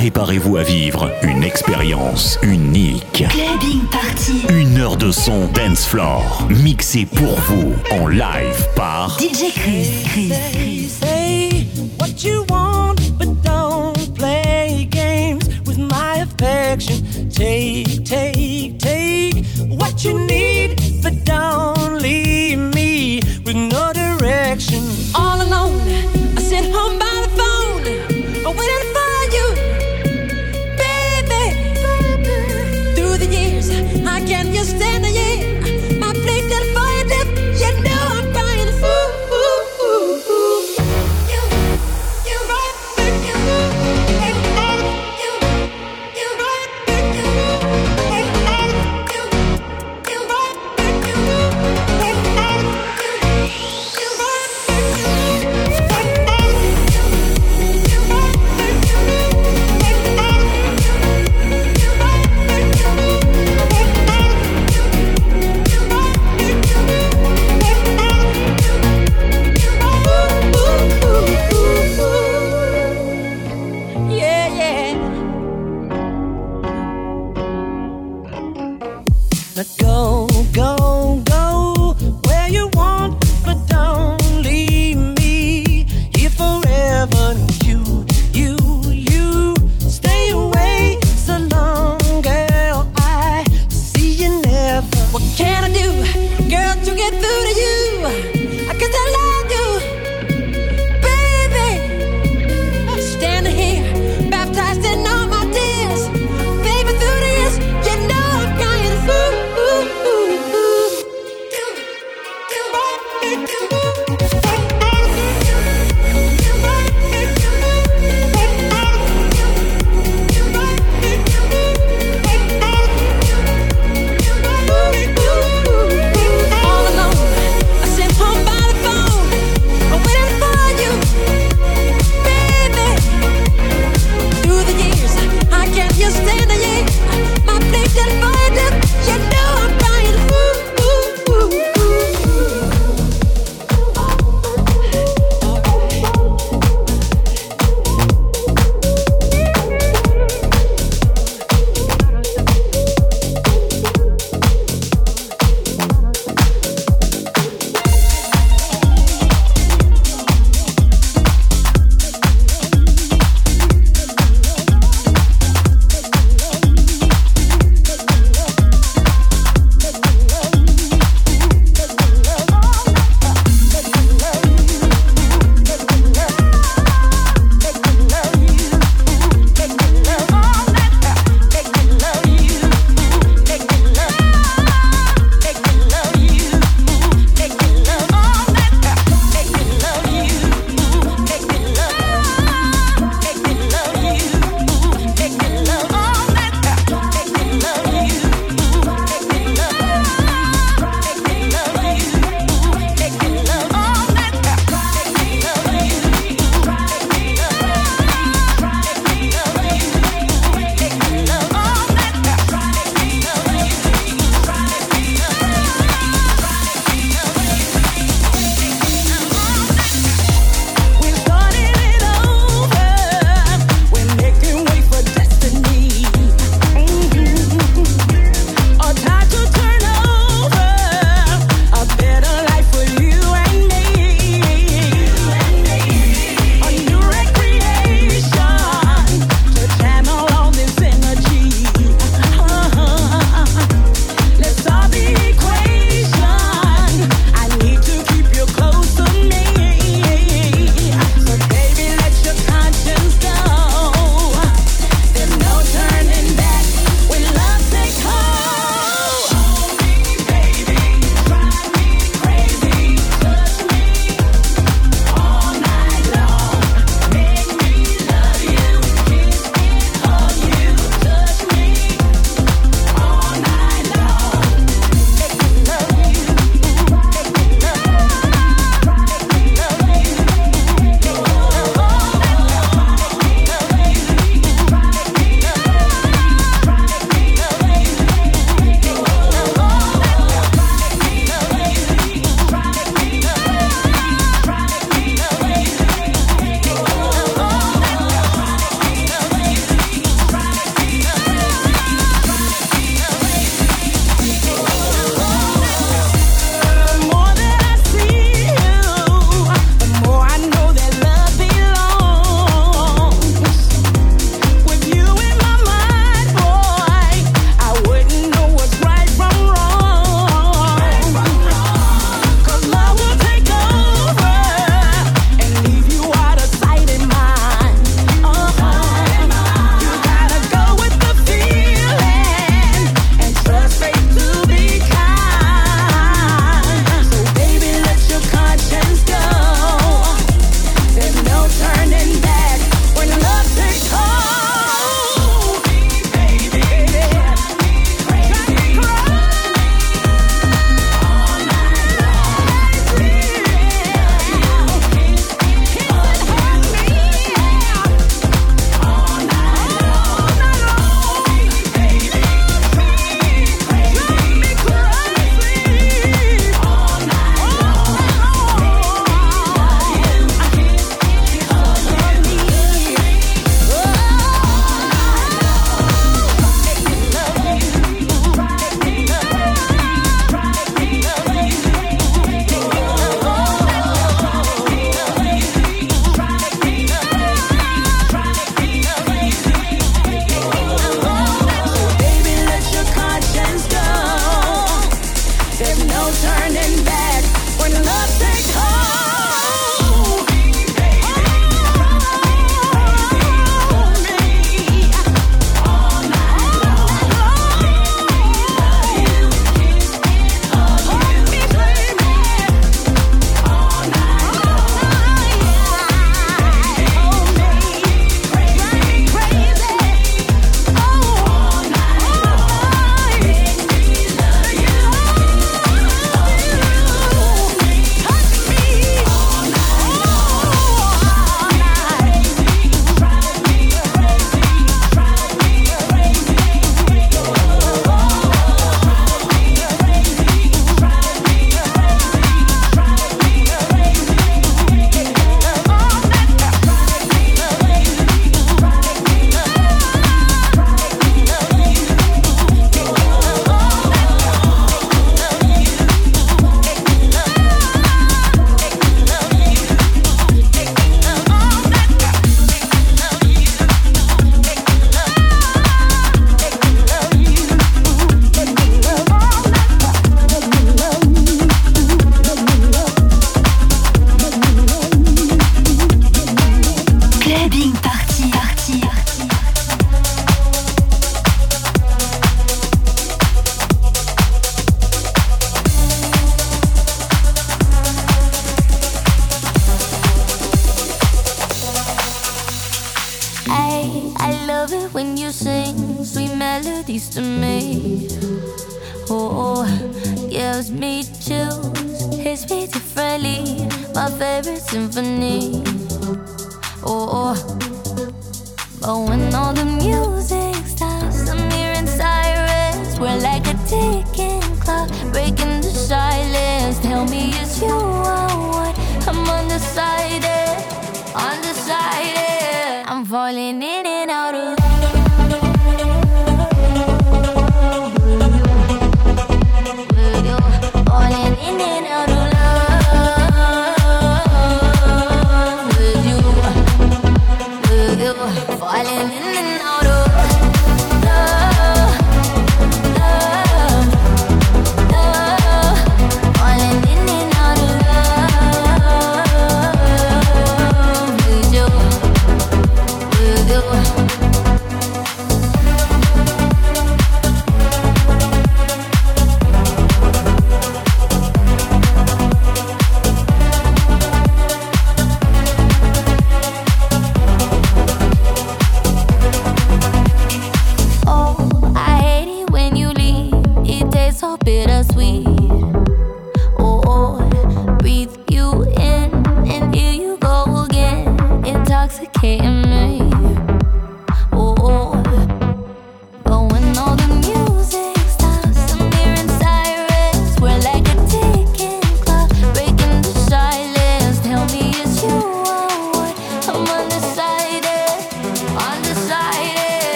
Préparez-vous à vivre une expérience unique. Clubbing Party. Une heure de son dance floor, mixé pour vous en live par DJ Chris. Chris. Chris. Say what you want, but don't play games with my affection. Take, take, take what you need, but don't leave me with no direction. All alone,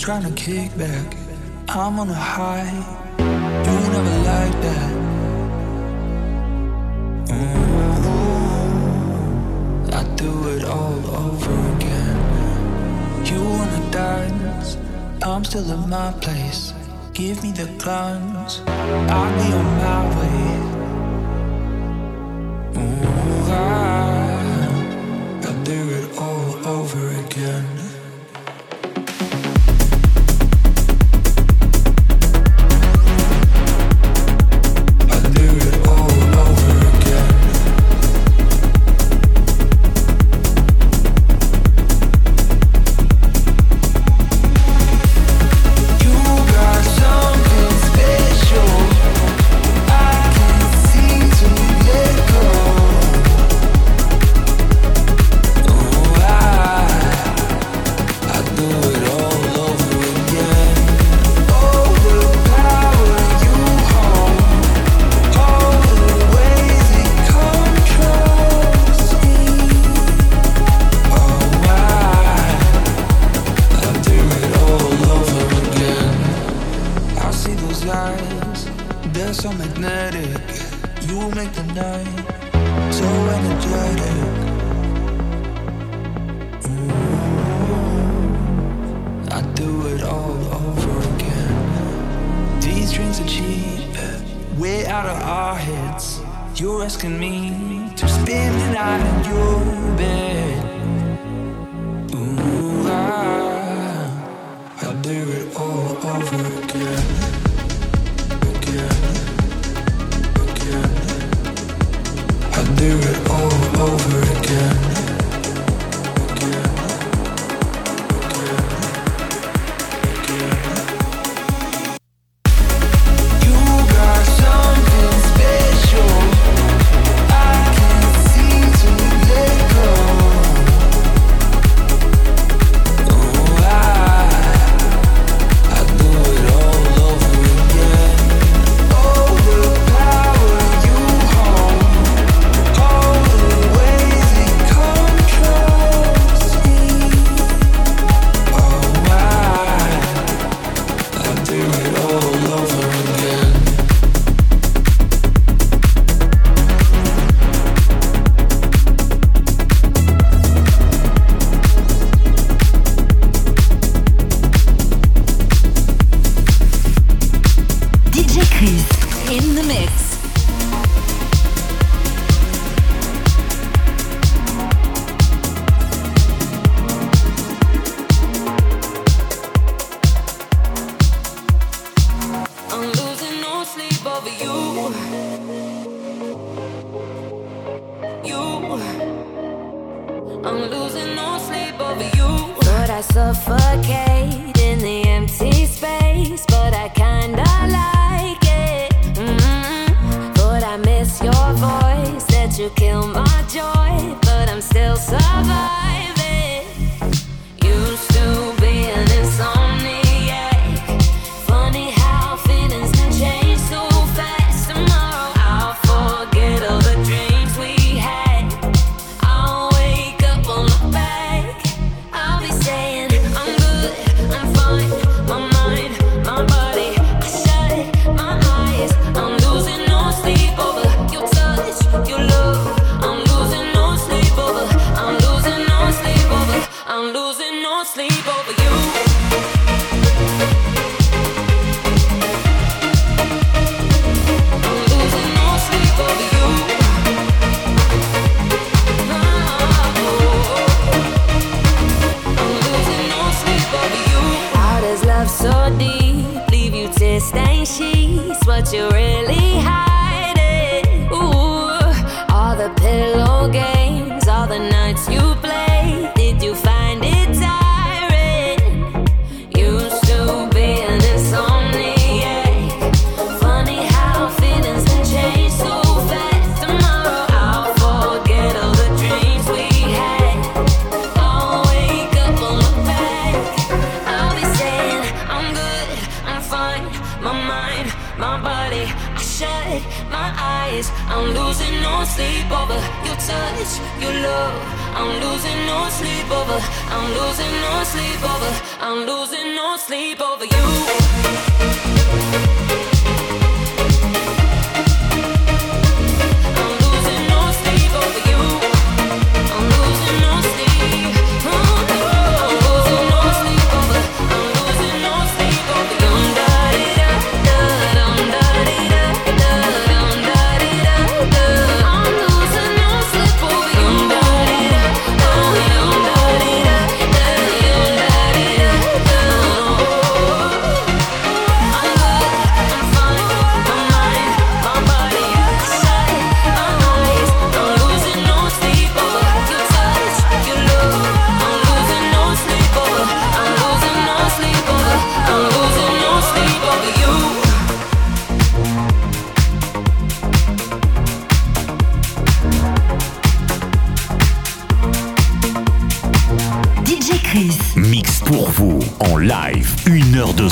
trying to kick back. I'm on a high, you never like that. Ooh, I do it all over again. You wanna dance? I'm still in my place. Give me the guns, I'll be on my way. inside your bed. Ooh, ah. I, I'd do it all over again.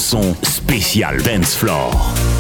Son spécial Dance Floor.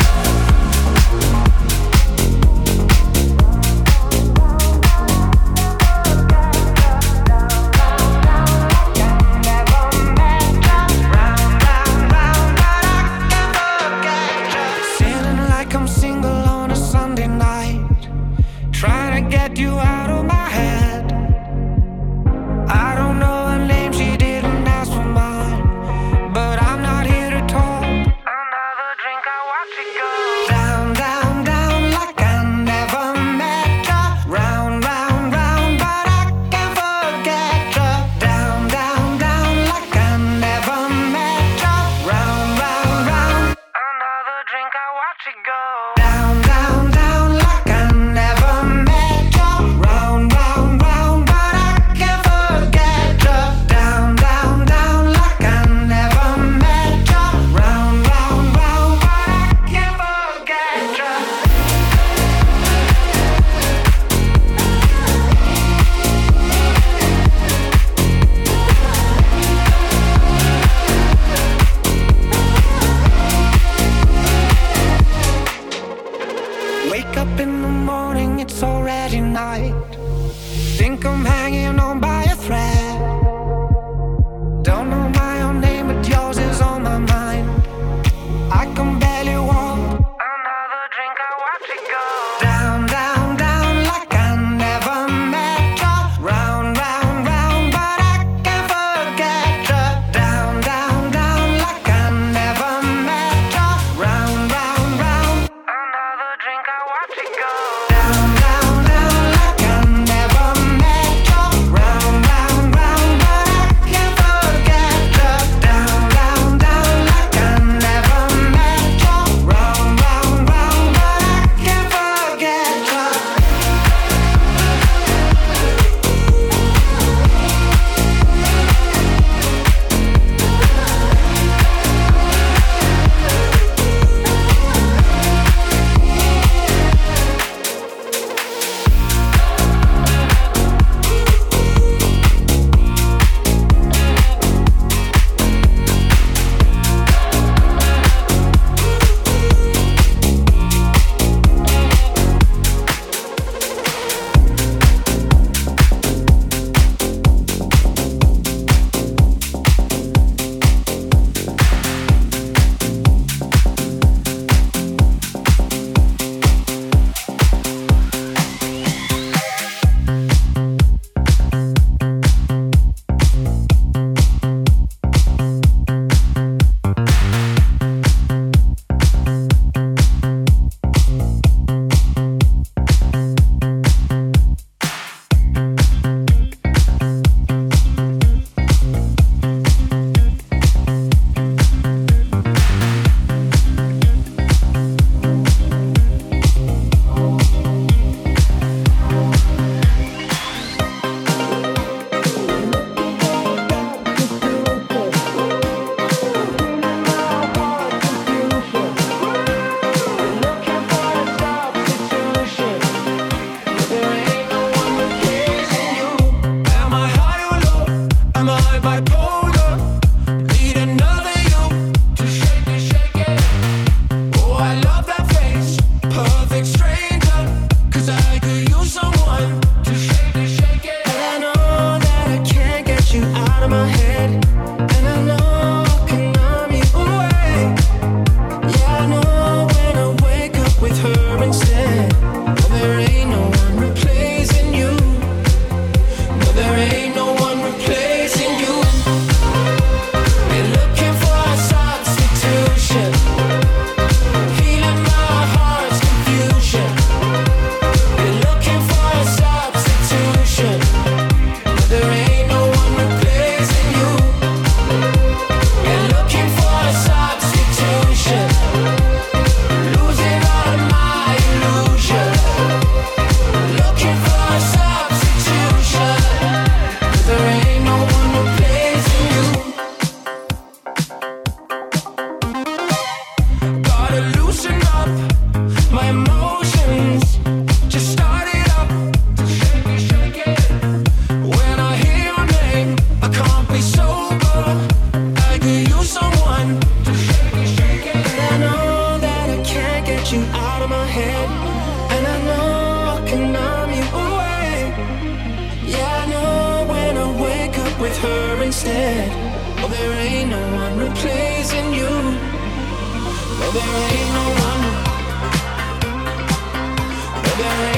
up in the morning, it's already night. Think I'm hanging on. wasted. Oh, there ain't no one replacing you. Oh, there ain't no one. Oh, there ain't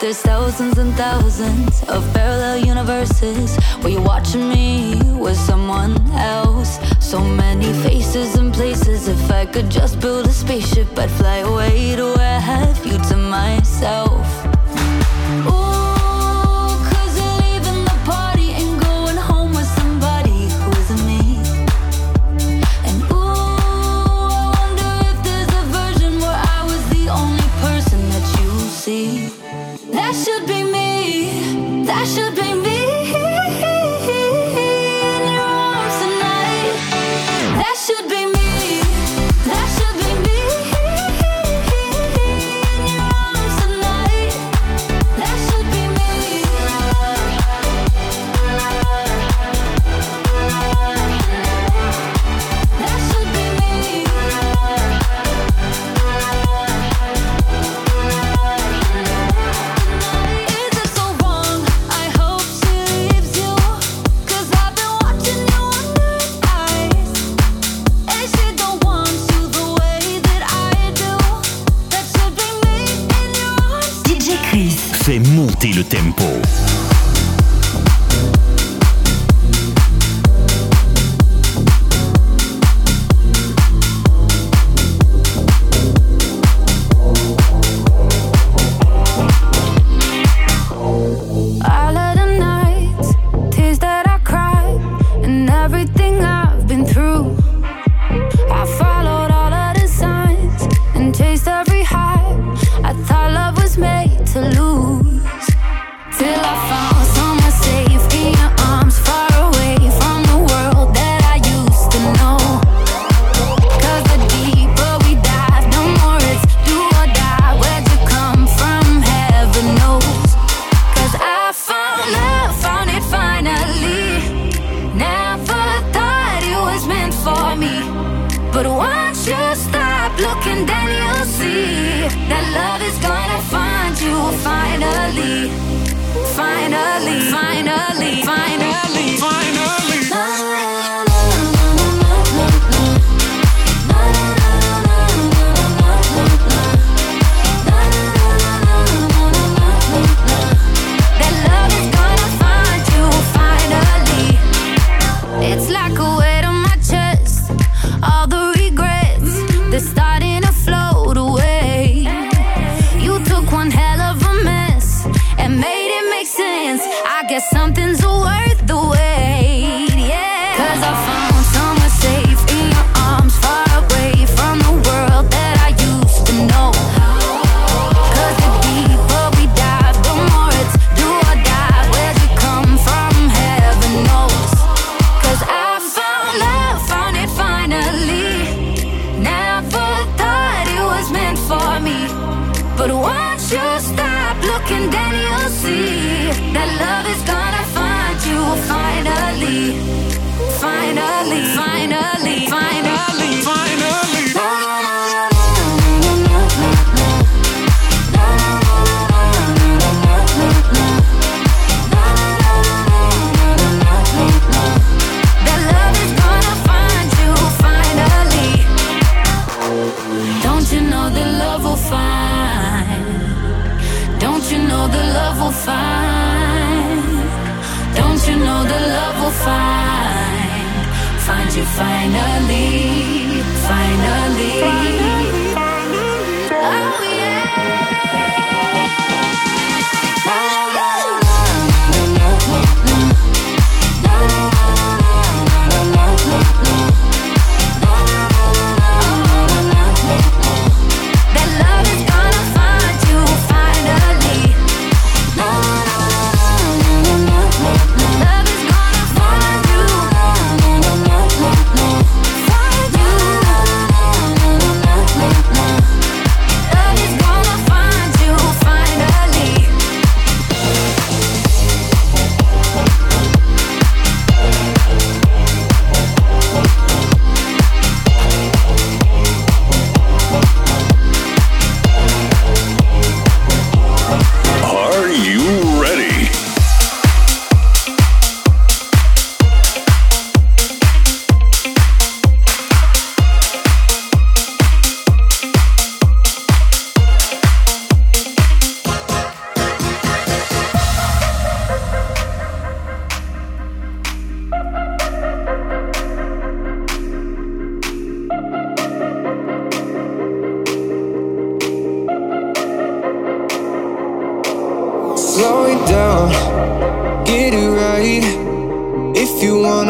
There's thousands and thousands of parallel universes where you're watching me with someone else. So many faces and places. If I could just build a spaceship, I'd fly away to where I have you to myself. Ooh. Tempo.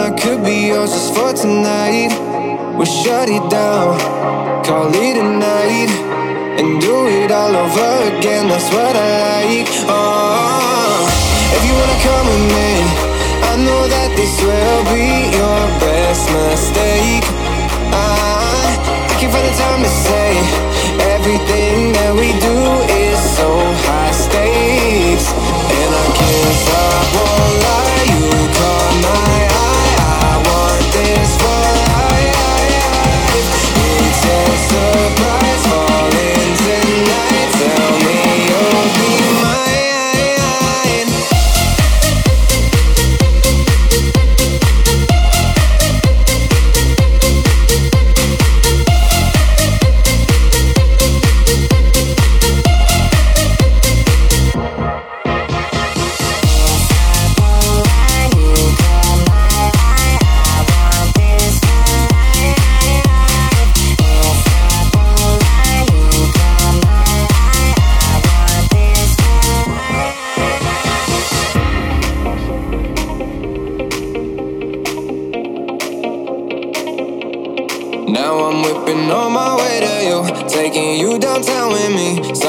I could be yours just for tonight. We'll shut it down, call it a night, and do it all over again. That's what I like. Oh, if you wanna come with me, I know that this will be your best mistake. I, I can't find the time to say everything that we do is so high stakes, and I can't stop. Won't lie,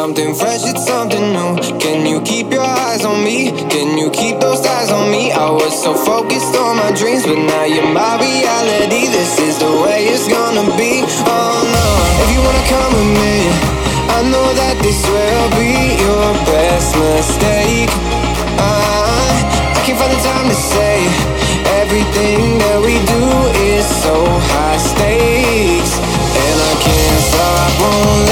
Something fresh, it's something new. Can you keep your eyes on me? Can you keep those eyes on me? I was so focused on my dreams, but now you're my reality. This is the way it's gonna be. Oh no, if you wanna come with me, I know that this will be your best mistake. I, I can't find the time to say everything that we do is so high stakes, and I can't stop. Won't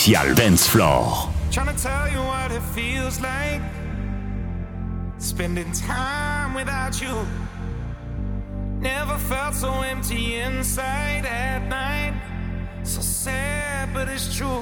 spécial Dance Floor. Trying to tell you what it feels like spending time without you. Never felt so empty inside at night. So sad, but it's true.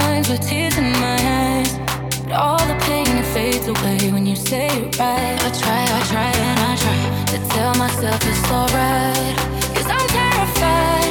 times with tears in my eyes. But all the pain it fades away when you say it right. I try, I try, and I try to tell myself it's alright. Cause I'm terrified.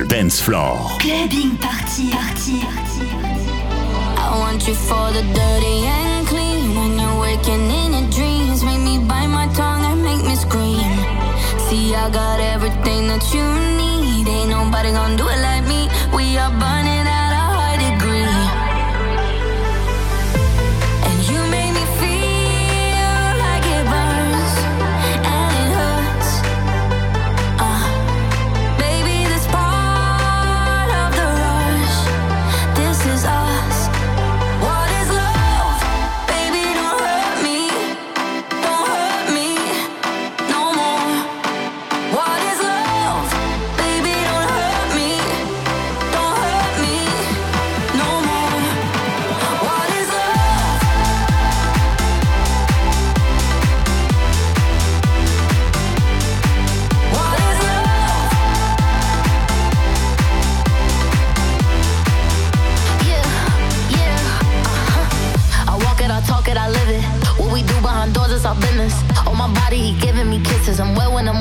Global Dance Floor. Clubbing party, party, party. I want you for the dirty and clean. When you're waking in your dreams, make me bite my tongue and make me scream. See, I got everything that you need. Ain't nobody gonna do it like me. We are burning. body, he giving me kisses. I'm wet when I'm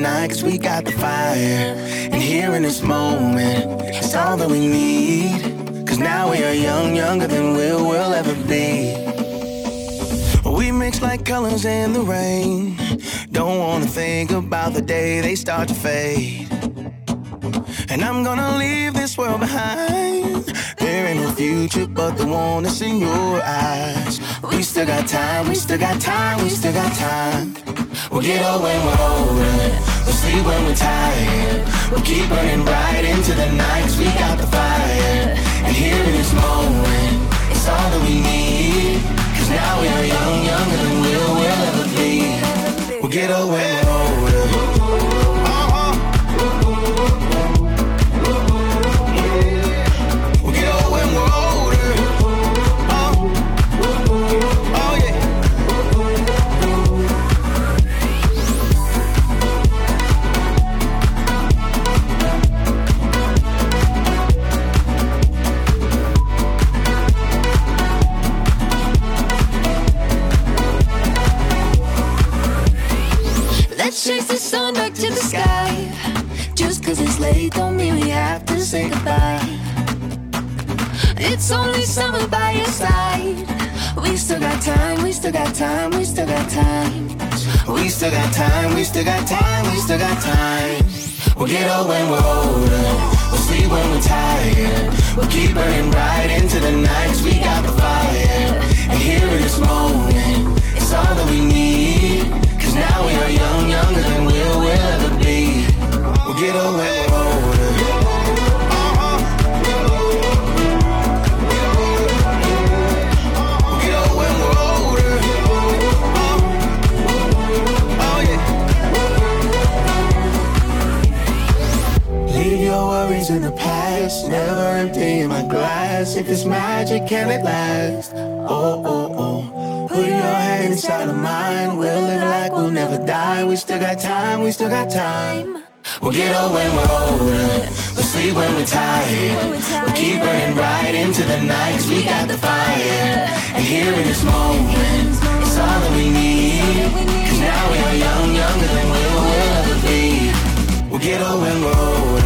cause we got the fire. And here in this moment, it's all that we need. Cause now we are young, younger than we'll, we'll ever be. We mix like colors in the rain. Don't wanna think about the day they start to fade. And I'm gonna leave this world behind. There ain't no future but the one that's in your eyes. We still got time, we still got time, we still got time. We'll get old when we're older. We'll sleep when we're tired. We'll keep burning bright into the night 'cause we got the fire. And here in this moment, it's all that we need. Cause now we are young, younger than we'll, we'll ever be. We'll get old when to the sky. Just cause it's late don't mean we have to say goodbye. It's only summer by your side. We still got time, we still got time, we still got time. We still got time, we still got time, we still got time. We'll get old when we're older. We'll sleep when we're tired. We'll keep burning bright into the night 'cause we got the fire. And here in this moment, it's all that we need. Cause now we are young, younger than we'll, ever be. We'll get when we're older. Your worries in the past, never empty my glass. If it's magic, can it last? Oh, oh, oh. Put your hand inside of mine, we'll never die. We still got time, we still got time. We'll get old when we're older, we'll sleep when we're tired. We'll keep burning right into the night 'cause we got the fire. And here in this moment, it's all that we need. Cause now we are young, younger than we'll, we'll ever be. We'll get old when we're older.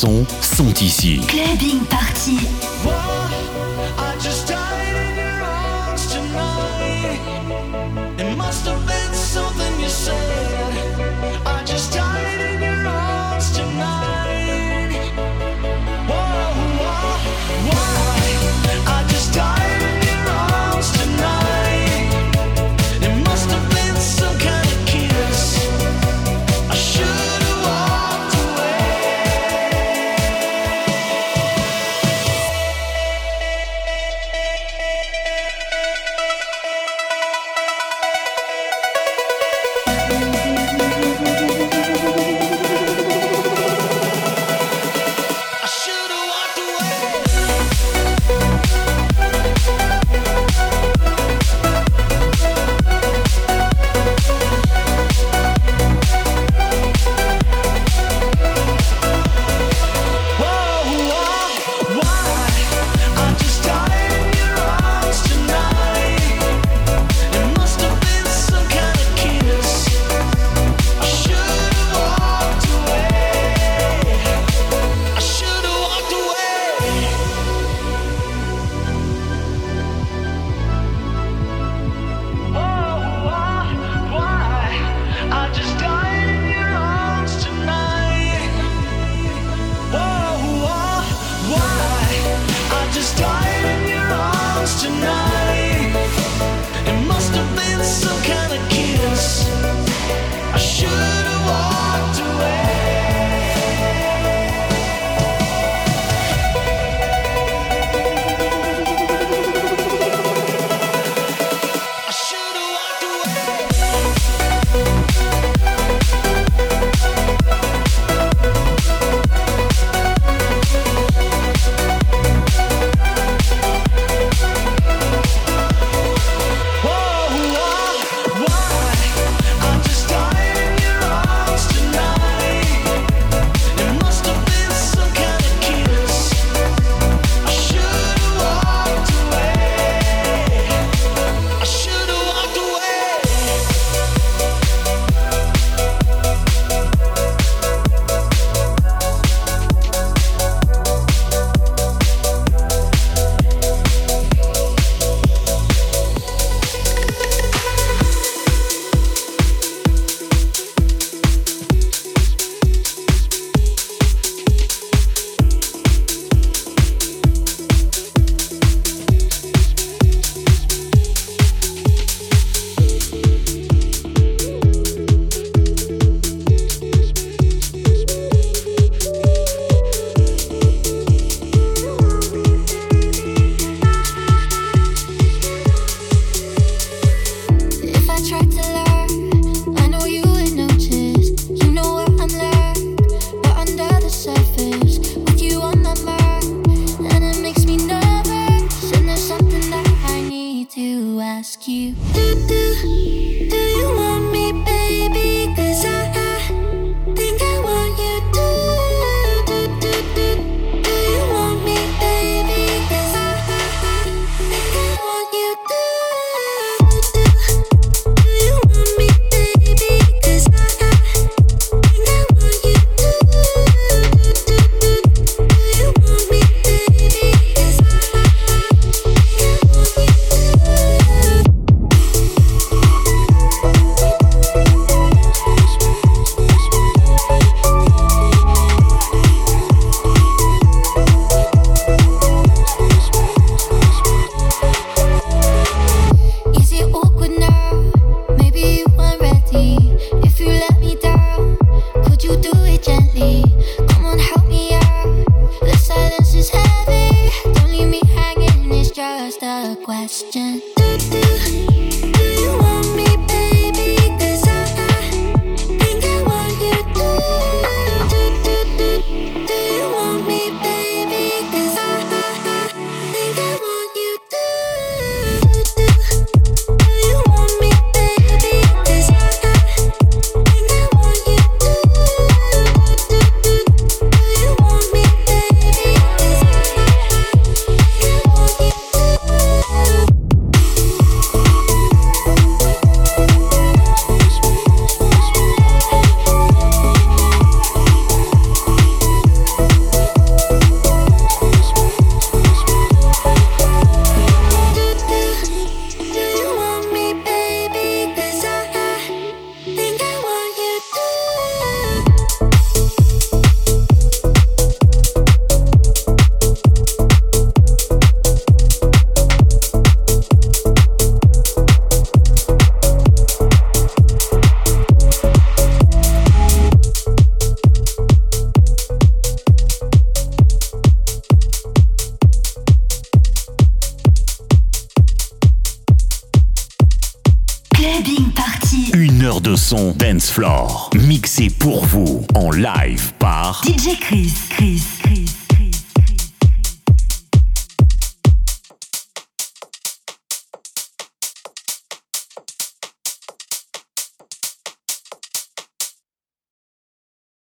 Sont ici. Clubbing Party. Floor,